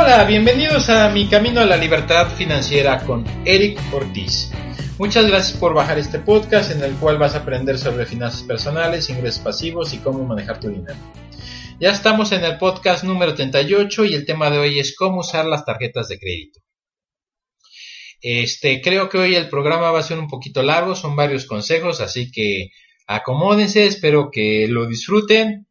Hola, bienvenidos a Mi Camino a la Libertad Financiera con Eric Ortiz. Muchas gracias por bajar este podcast en el cual vas a aprender sobre finanzas personales, ingresos pasivos y cómo manejar tu dinero. Ya estamos en el podcast número 38 y el tema de hoy es cómo usar las tarjetas de crédito. Este, creo que hoy el programa va a ser un poquito largo, son varios consejos, así que acomódense, espero que lo disfruten.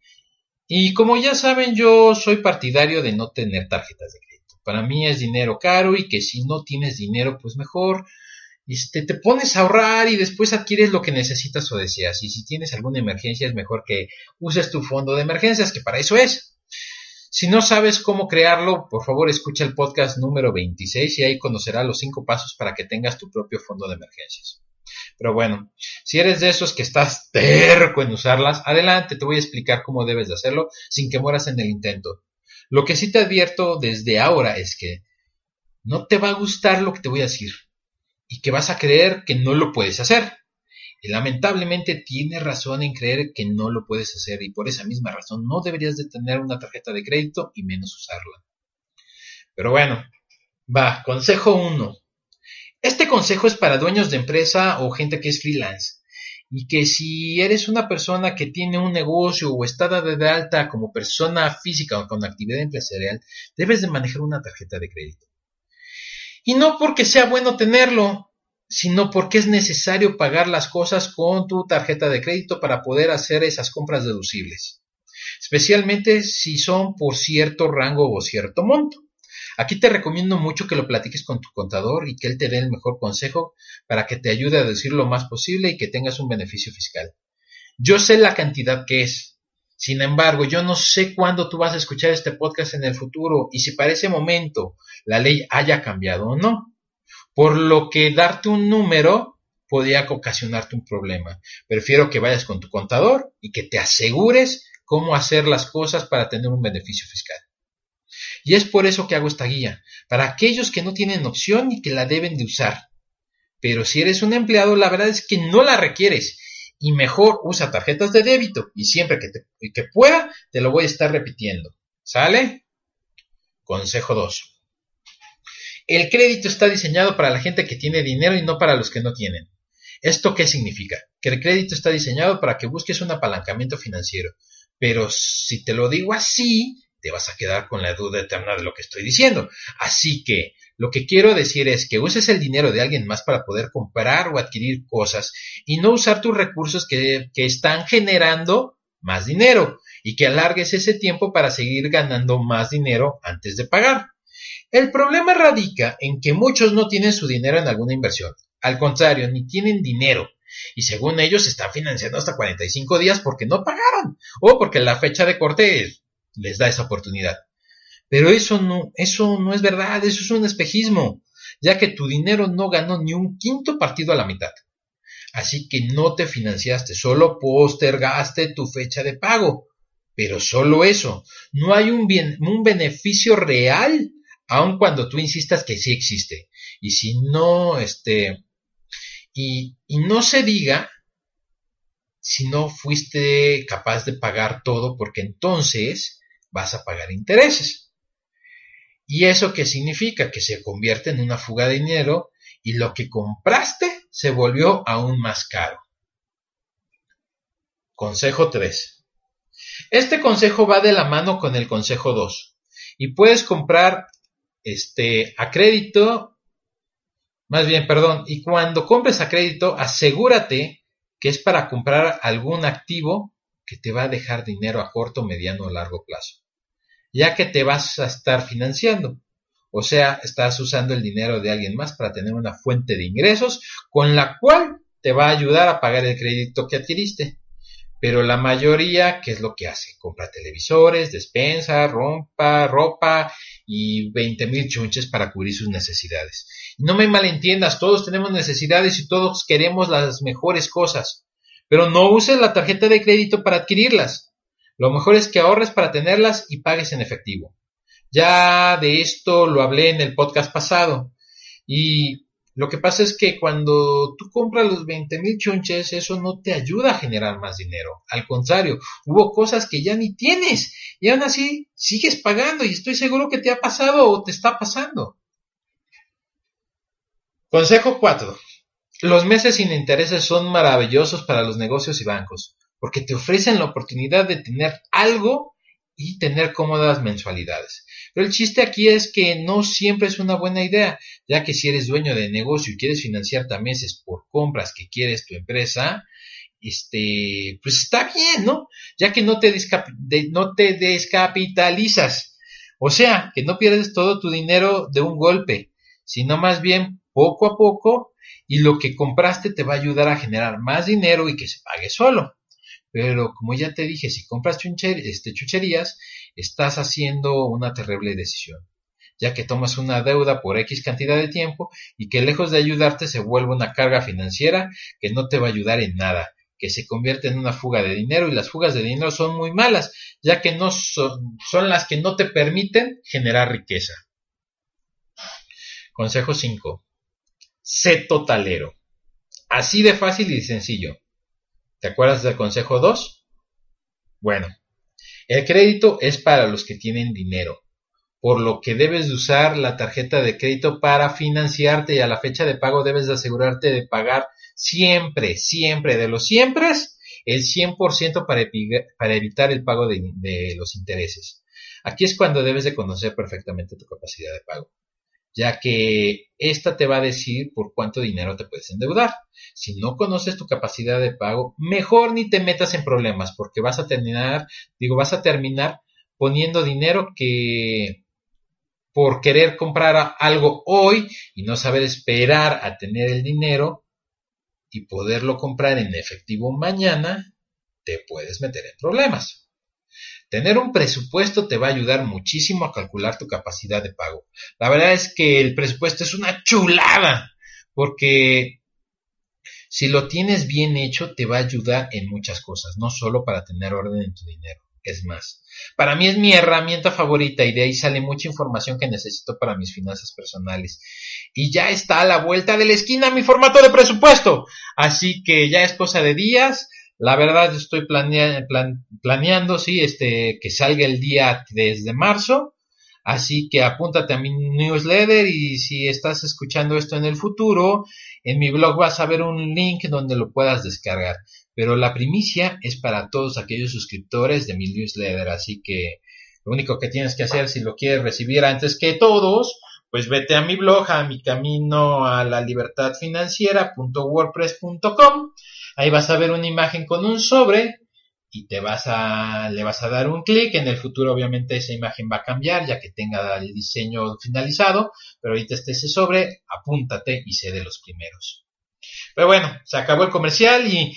Y como ya saben, yo soy partidario de no tener tarjetas de crédito. Para mí es dinero caro y que si no tienes dinero, pues mejor este, te pones a ahorrar y después adquieres lo que necesitas o deseas. Y si tienes alguna emergencia, es mejor que uses tu fondo de emergencias, que para eso es. Si no sabes cómo crearlo, por favor escucha el podcast número 26 y ahí conocerás los cinco pasos para que tengas tu propio fondo de emergencias. Pero bueno, si eres de esos que estás terco en usarlas, adelante, te voy a explicar cómo debes de hacerlo sin que mueras en el intento. Lo que sí te advierto desde ahora es que no te va a gustar lo que te voy a decir y que vas a creer que no lo puedes hacer. Y lamentablemente tienes razón en creer que no lo puedes hacer y por esa misma razón no deberías de tener una tarjeta de crédito y menos usarla. Pero bueno, va, consejo 1. Este consejo es para dueños de empresa o gente que es freelance. Y que si eres una persona que tiene un negocio o está de alta como persona física o con actividad empresarial, debes de manejar una tarjeta de crédito. Y no porque sea bueno tenerlo, sino porque es necesario pagar las cosas con tu tarjeta de crédito para poder hacer esas compras deducibles. Especialmente si son por cierto rango o cierto monto. Aquí te recomiendo mucho que lo platiques con tu contador y que él te dé el mejor consejo para que te ayude a decir lo más posible y que tengas un beneficio fiscal. Yo sé la cantidad que es. Sin embargo, yo no sé cuándo tú vas a escuchar este podcast en el futuro y si para ese momento la ley haya cambiado o no. Por lo que darte un número podría ocasionarte un problema. Prefiero que vayas con tu contador y que te asegures cómo hacer las cosas para tener un beneficio fiscal. Y es por eso que hago esta guía, para aquellos que no tienen opción y que la deben de usar. Pero si eres un empleado, la verdad es que no la requieres. Y mejor usa tarjetas de débito. Y siempre que, que pueda, te lo voy a estar repitiendo. ¿Sale? Consejo 2. El crédito está diseñado para la gente que tiene dinero y no para los que no tienen. ¿Esto qué significa? Que el crédito está diseñado para que busques un apalancamiento financiero. Pero si te lo digo así, te vas a quedar con la duda eterna de lo que estoy diciendo. Así que lo que quiero decir es que uses el dinero de alguien más para poder comprar o adquirir cosas y no usar tus recursos que, que están generando más dinero y que alargues ese tiempo para seguir ganando más dinero antes de pagar. El problema radica en que muchos no tienen su dinero en alguna inversión. Al contrario, ni tienen dinero. Y según ellos están financiando hasta 45 días porque no pagaron o porque la fecha de corte les da esa oportunidad. Pero eso no, eso no es verdad, eso es un espejismo, ya que tu dinero no ganó ni un quinto partido a la mitad. Así que no te financiaste, solo postergaste tu fecha de pago. Pero solo eso, no hay un, bien, un beneficio real, aun cuando tú insistas que sí existe. Y si no, este, y, y no se diga si no fuiste capaz de pagar todo, porque entonces vas a pagar intereses. ¿Y eso qué significa? Que se convierte en una fuga de dinero y lo que compraste se volvió aún más caro. Consejo 3. Este consejo va de la mano con el consejo 2 y puedes comprar este a crédito, más bien, perdón, y cuando compres a crédito, asegúrate que es para comprar algún activo que te va a dejar dinero a corto, mediano o largo plazo, ya que te vas a estar financiando. O sea, estás usando el dinero de alguien más para tener una fuente de ingresos con la cual te va a ayudar a pagar el crédito que adquiriste. Pero la mayoría, ¿qué es lo que hace? Compra televisores, despensa, rompa, ropa y 20 mil chunches para cubrir sus necesidades. No me malentiendas, todos tenemos necesidades y todos queremos las mejores cosas. Pero no uses la tarjeta de crédito para adquirirlas. Lo mejor es que ahorres para tenerlas y pagues en efectivo. Ya de esto lo hablé en el podcast pasado. Y Lo que pasa es que cuando tú compras los 20 mil chunches, eso no te ayuda a generar más dinero. Al contrario, hubo cosas que ya ni tienes y aún así sigues pagando y estoy seguro que te ha pasado o te está pasando. Consejo 4. Los meses sin intereses son maravillosos para los negocios y bancos porque te ofrecen la oportunidad de tener algo y tener cómodas mensualidades. Pero el chiste aquí es que no siempre es una buena idea, ya que si eres dueño de negocio y quieres financiarte a meses por compras que quieres tu empresa, este, pues está bien, ¿no? Ya que no te, no te descapitalizas. O sea, que no pierdes todo tu dinero de un golpe, sino más bien poco a poco y lo que compraste te va a ayudar a generar más dinero y que se pague solo. Pero como ya te dije, si compras este, chucherías, estás haciendo una terrible decisión, ya que tomas una deuda por X cantidad de tiempo y que lejos de ayudarte se vuelve una carga financiera que no te va a ayudar en nada, que se convierte en una fuga de dinero y las fugas de dinero son muy malas, ya que no son, son las que no te permiten generar riqueza. Consejo 5. Sé totalero. Así de fácil y sencillo. ¿Te acuerdas del consejo 2? Bueno, el crédito es para los que tienen dinero, por lo que debes de usar la tarjeta de crédito para financiarte y a la fecha de pago debes de asegurarte de pagar siempre, siempre, de los siempre, el 100% para, para evitar el pago de, de los intereses. Aquí es cuando debes de conocer perfectamente tu capacidad de pago ya que esta te va a decir por cuánto dinero te puedes endeudar. Si no conoces tu capacidad de pago, mejor ni te metas en problemas, porque vas a terminar, digo, vas a terminar poniendo dinero que por querer comprar algo hoy y no saber esperar a tener el dinero y poderlo comprar en efectivo mañana, te puedes meter en problemas. Tener un presupuesto te va a ayudar muchísimo a calcular tu capacidad de pago. La verdad es que el presupuesto es una chulada, porque si lo tienes bien hecho te va a ayudar en muchas cosas, no solo para tener orden en tu dinero. Es más, para mí es mi herramienta favorita y de ahí sale mucha información que necesito para mis finanzas personales. Y ya está a la vuelta de la esquina mi formato de presupuesto. Así que ya es cosa de días. La verdad estoy planeando, sí, este, que salga el día 3 de marzo. Así que apúntate a mi newsletter y si estás escuchando esto en el futuro, en mi blog vas a ver un link donde lo puedas descargar. Pero la primicia es para todos aquellos suscriptores de mi newsletter. Así que lo único que tienes que hacer si lo quieres recibir antes que todos, pues vete a mi blog, a mi camino a la libertad financiera.wordpress.com Ahí vas a ver una imagen con un sobre y te vas a, le vas a dar un clic. En el futuro, obviamente, esa imagen va a cambiar ya que tenga el diseño finalizado. Pero ahorita esté ese sobre, apúntate y sé de los primeros. Pero bueno, se acabó el comercial y,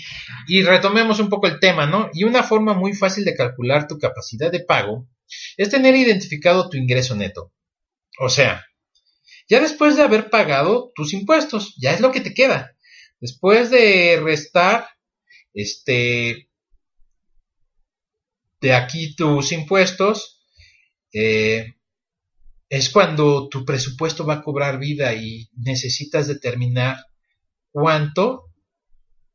y retomemos un poco el tema, ¿no? Y una forma muy fácil de calcular tu capacidad de pago es tener identificado tu ingreso neto. O sea, ya después de haber pagado tus impuestos, ya es lo que te queda. Después de restar, este, de aquí tus impuestos, eh, es cuando tu presupuesto va a cobrar vida y necesitas determinar cuánto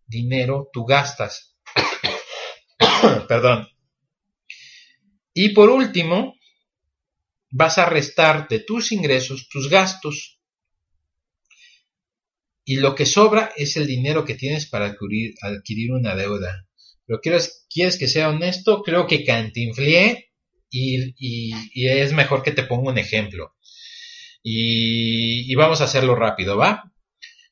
dinero tú gastas. Perdón. Y por último, vas a restar de tus ingresos tus gastos y lo que sobra es el dinero que tienes para adquirir, una deuda. Pero quieres, quieres que sea honesto, creo que cantinflé y, y, es mejor que te ponga un ejemplo. Y, y vamos a hacerlo rápido, ¿va?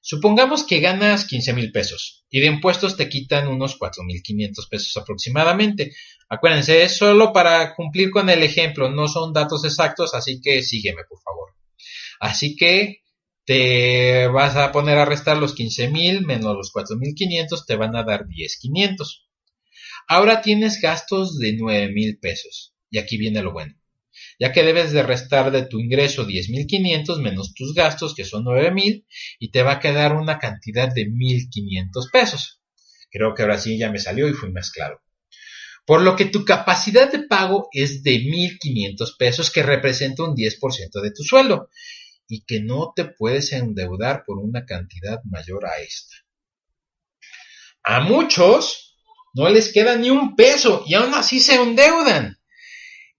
Supongamos que ganas 15 mil pesos y de impuestos te quitan unos 4 mil 500 pesos aproximadamente. Acuérdense, es solo para cumplir con el ejemplo, no son datos exactos, así que sígueme, por favor. Así que te vas a poner a restar los 15.000 menos los 4.500, te van a dar 10.500. Ahora tienes gastos de 9.000 pesos. Y aquí viene lo bueno. Ya que debes de restar de tu ingreso 10.500 menos tus gastos, que son 9.000, y te va a quedar una cantidad de 1.500 pesos. Creo que ahora sí ya me salió y fui más claro. Por lo que tu capacidad de pago es de 1.500 pesos, que representa un 10% de tu sueldo y que no te puedes endeudar por una cantidad mayor a esta. A muchos no les queda ni un peso y aún así se endeudan.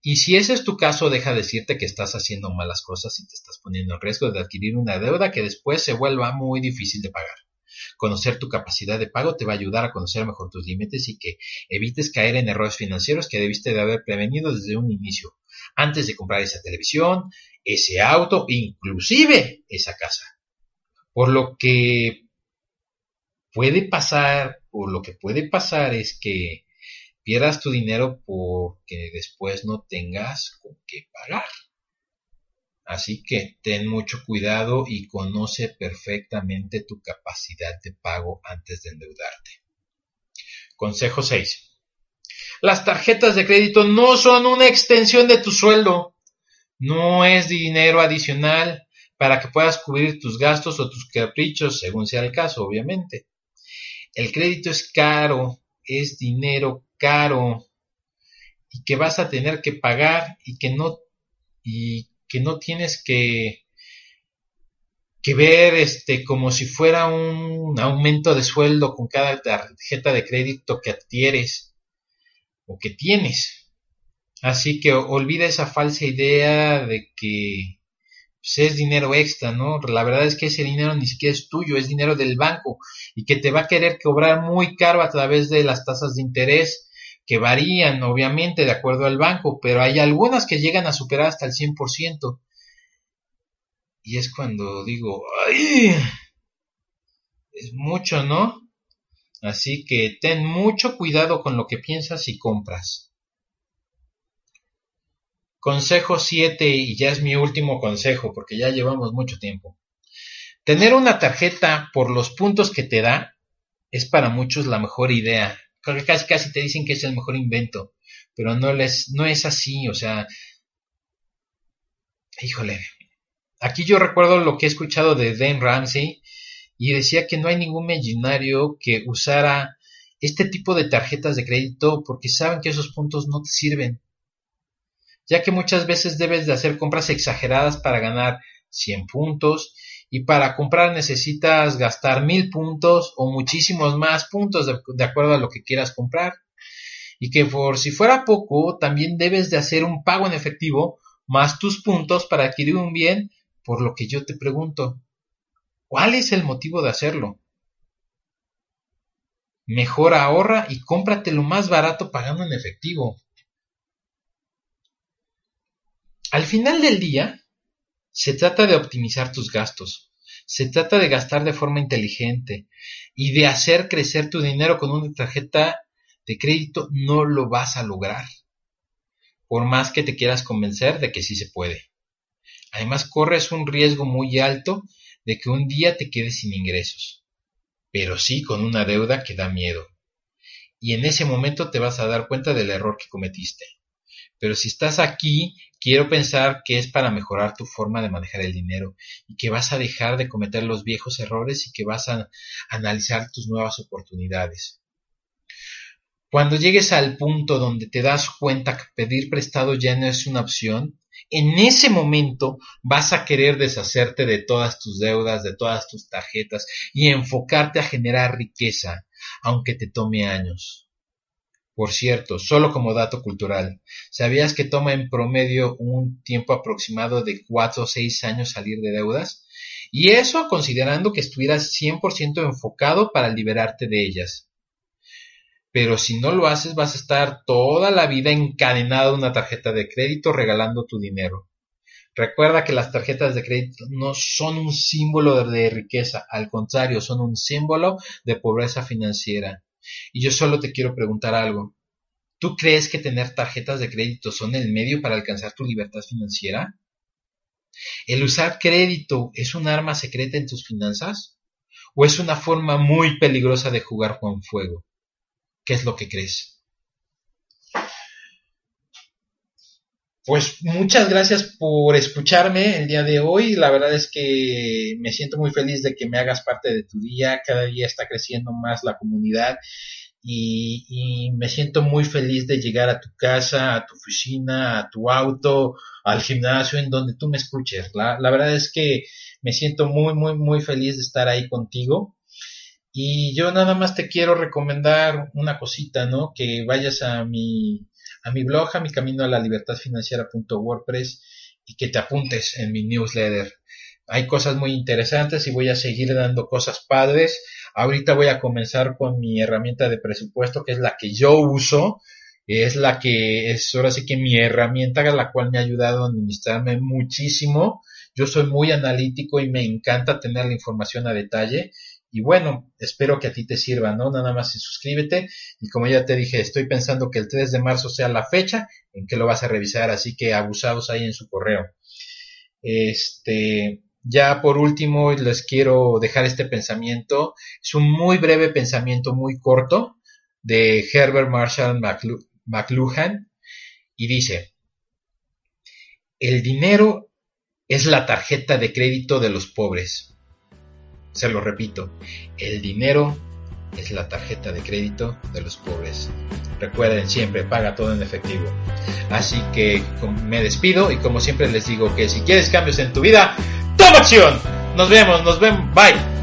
Y si ese es tu caso, deja decirte que estás haciendo malas cosas y te estás poniendo en riesgo de adquirir una deuda que después se vuelva muy difícil de pagar. Conocer tu capacidad de pago te va a ayudar a conocer mejor tus límites y que evites caer en errores financieros que debiste de haber prevenido desde un inicio, antes de comprar esa televisión, ese auto, inclusive esa casa. Por lo que puede pasar, o lo que puede pasar es que pierdas tu dinero porque después no tengas con qué pagar. Así que ten mucho cuidado y conoce perfectamente tu capacidad de pago antes de endeudarte. Consejo 6. Las tarjetas de crédito no son una extensión de tu sueldo. No es dinero adicional para que puedas cubrir tus gastos o tus caprichos, según sea el caso, obviamente. El crédito es caro, es dinero caro y que vas a tener que pagar y que no y que no tienes que que ver este como si fuera un aumento de sueldo con cada tarjeta de crédito que adquieres o que tienes. Así que olvida esa falsa idea de que pues, es dinero extra, ¿no? La verdad es que ese dinero ni siquiera es tuyo, es dinero del banco y que te va a querer cobrar muy caro a través de las tasas de interés que varían obviamente de acuerdo al banco, pero hay algunas que llegan a superar hasta el 100%. Y es cuando digo, ¡ay! Es mucho, ¿no? Así que ten mucho cuidado con lo que piensas y compras. Consejo 7, y ya es mi último consejo, porque ya llevamos mucho tiempo. Tener una tarjeta por los puntos que te da es para muchos la mejor idea. Casi casi te dicen que es el mejor invento, pero no, les, no es así, o sea, híjole, aquí yo recuerdo lo que he escuchado de Dan Ramsey y decía que no hay ningún millonario que usara este tipo de tarjetas de crédito porque saben que esos puntos no te sirven, ya que muchas veces debes de hacer compras exageradas para ganar 100 puntos y para comprar necesitas gastar mil puntos o muchísimos más puntos de, acuerdo a lo que quieras comprar. Y que por si fuera poco, también debes de hacer un pago en efectivo más tus puntos para adquirir un bien, por lo que yo te pregunto, ¿cuál es el motivo de hacerlo? Mejor ahorra y cómprate lo más barato pagando en efectivo. Al final del día, se trata de optimizar tus gastos. Se trata de gastar de forma inteligente y de hacer crecer tu dinero con una tarjeta de crédito no lo vas a lograr. Por más que te quieras convencer de que sí se puede. Además corres un riesgo muy alto de que un día te quedes sin ingresos. Pero sí con una deuda que da miedo. Y en ese momento te vas a dar cuenta del error que cometiste. Pero si estás aquí, quiero pensar que es para mejorar tu forma de manejar el dinero y que vas a dejar de cometer los viejos errores y que vas a analizar tus nuevas oportunidades. Cuando llegues al punto donde te das cuenta que pedir prestado ya no es una opción, en ese momento vas a querer deshacerte de todas tus deudas, de todas tus tarjetas y enfocarte a generar riqueza, aunque te tome años. Por cierto, solo como dato cultural, ¿sabías que toma en promedio un tiempo aproximado de 4 o 6 años salir de deudas? Y eso considerando que estuvieras 100% enfocado para liberarte de ellas. Pero si no lo haces vas a estar toda la vida encadenado a una tarjeta de crédito regalando tu dinero. Recuerda que las tarjetas de crédito no son un símbolo de riqueza, al contrario, son un símbolo de pobreza financiera. Y yo solo te quiero preguntar algo. ¿Tú crees que tener tarjetas de crédito son el medio para alcanzar tu libertad financiera? ¿El usar crédito es un arma secreta en tus finanzas? ¿O es una forma muy peligrosa de jugar con fuego? ¿Qué es lo que crees? Pues muchas gracias por escucharme el día de hoy. La verdad es que me siento muy feliz de que me hagas parte de tu día. Cada día está creciendo más la comunidad y, me siento muy feliz de llegar a tu casa, a tu oficina, a tu auto, al gimnasio, en donde tú me escuches. La, la verdad es que me siento muy, muy, muy feliz de estar ahí contigo. Y yo nada más te quiero recomendar una cosita, ¿no? Que vayas a mi, a mi blog, a mi camino a la libertad financiera.wordpress y que te apuntes en mi newsletter. Hay cosas muy interesantes y voy a seguir dando cosas padres. Ahorita voy a comenzar con mi herramienta de presupuesto, que es la que yo uso. Es la que es ahora sí que mi herramienta, la cual me ha ayudado a administrarme muchísimo. Yo soy muy analítico y me encanta tener la información a detalle. Y bueno, espero que a ti te sirva, ¿no? Nada más suscríbete. Y como ya te dije, estoy pensando que el 3 de marzo sea la fecha en que lo vas a revisar, así que abusados ahí en su correo. Este, ya por último, les quiero dejar este pensamiento. Es un muy breve pensamiento, muy corto, de Herbert Marshall McLuhan, y dice, el dinero es la tarjeta de crédito de los pobres. Se lo repito, el dinero es la tarjeta de crédito de los pobres. Recuerden siempre, paga todo en efectivo. Así que me despido y como siempre les digo que si quieres cambios en tu vida, ¡Toma acción! Nos vemos, nos vemos, bye.